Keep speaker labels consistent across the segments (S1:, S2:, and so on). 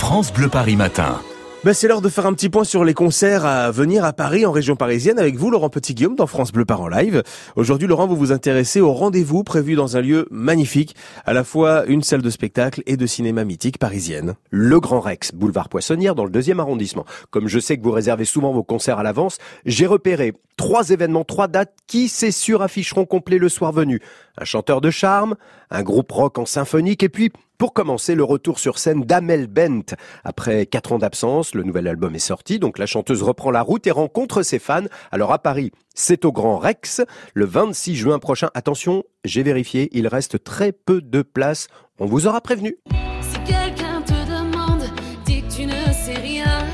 S1: France Bleu Paris Matin.
S2: Ben c'est l'heure de faire un petit point sur les concerts à venir à Paris, en région parisienne, avec vous, Laurent Petit-Guillaume, dans France Bleu Par en live. Aujourd'hui, Laurent, vous vous intéressez au rendez-vous prévu dans un lieu magnifique, à la fois une salle de spectacle et de cinéma mythique parisienne.
S3: Le Grand Rex, boulevard Poissonnière, dans le deuxième arrondissement. Comme je sais que vous réservez souvent vos concerts à l'avance, j'ai repéré trois événements, trois dates qui, c'est sûr, afficheront complet le soir venu. Un chanteur de charme, un groupe rock en symphonique, et puis, pour commencer, le retour sur scène d'Amel Bent. Après quatre ans d'absence, le nouvel album est sorti, donc la chanteuse reprend la route et rencontre ses fans. Alors à Paris, c'est au Grand Rex, le 26 juin prochain. Attention, j'ai vérifié, il reste très peu de place. On vous aura prévenu.
S4: Si quelqu'un te demande, dis que tu ne sais rien.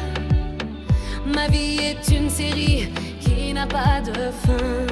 S4: Ma vie est une série qui n'a pas de fin.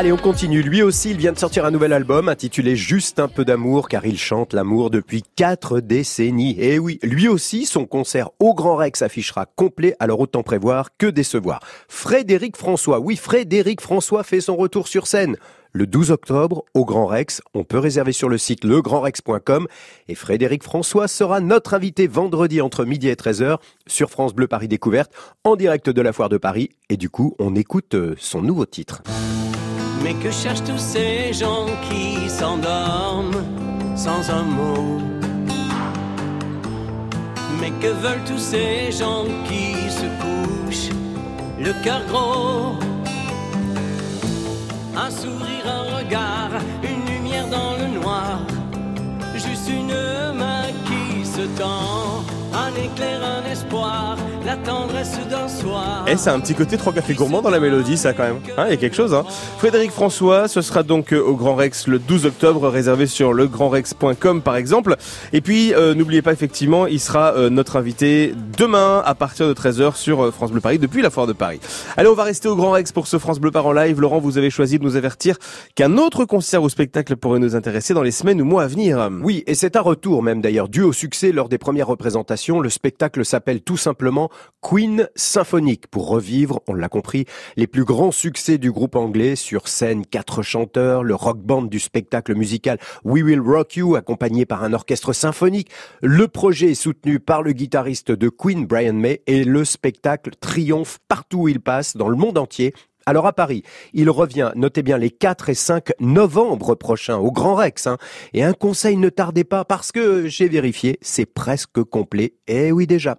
S3: Allez, on continue. Lui aussi, il vient de sortir un nouvel album intitulé Juste un peu d'amour, car il chante l'amour depuis quatre décennies. Et oui, lui aussi, son concert au Grand Rex affichera complet, alors autant prévoir que décevoir. Frédéric François, oui, Frédéric François fait son retour sur scène. Le 12 octobre, au Grand Rex, on peut réserver sur le site legrandrex.com et Frédéric François sera notre invité vendredi entre midi et 13h sur France Bleu Paris Découverte, en direct de la Foire de Paris. Et du coup, on écoute euh, son nouveau titre.
S5: Mais que cherchent tous ces gens qui s'endorment sans un mot? Mais que veulent tous ces gens qui se couchent le cœur gros? Un sourire, un regard, une lumière dans le noir Juste une main qui se tend Un éclair, un espoir, la tendresse d'un soir
S2: Et c'est un petit côté trois cafés gourmands dans la mélodie, ça quand même. Hein, Il y a quelque chose. Hein. Frédéric François, ce sera donc euh, au Grand Rex le 12 octobre, réservé sur legrandrex.com par exemple. Et puis, euh, n'oubliez pas effectivement, il sera euh, notre invité demain à partir de 13h sur euh, France Bleu Paris, depuis la Foire de Paris. Allez, on va rester au Grand Rex pour ce France Bleu Paris en live. Laurent, vous avez choisi de nous avertir qu'un autre concert ou spectacle pourrait nous intéresser dans les semaines ou mois à venir.
S3: Oui, et c'est un retour même d'ailleurs, dû au succès lors des premières représentations. Le spectacle s'appelle tout simplement Queen Symphonique, pour revivre, on l'a compris, les plus grands succès du groupe anglais sur scène, quatre chanteurs, le rock band du spectacle musical We Will Rock You, accompagné par un orchestre symphonique. Le projet est soutenu par le guitariste de Queen, Brian May, et le spectacle triomphe partout où il passe, dans le monde entier. Alors à Paris, il revient, notez bien, les 4 et 5 novembre prochains au Grand Rex. hein. Et un conseil, ne tardez pas parce que j'ai vérifié, c'est presque complet. Eh oui déjà.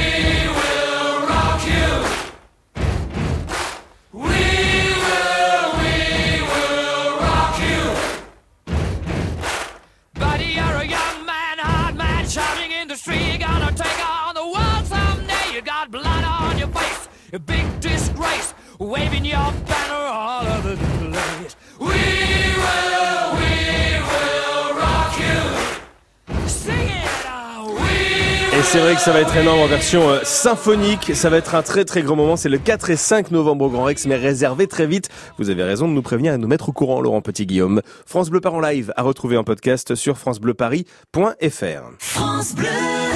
S6: a big disgrace, waving your banner all over the place. We will, we will rock you. Sing it, we
S2: Et c'est vrai que ça va être énorme en version euh, symphonique. Ça va être un très très grand moment. C'est le 4 et 5 novembre au Grand Rex, mais réservé très vite. Vous avez raison de nous prévenir et de nous mettre au courant, Laurent Petit-Guillaume. France Bleu Paris en live à retrouver en podcast sur francebleuparis.fr.
S4: France Bleu.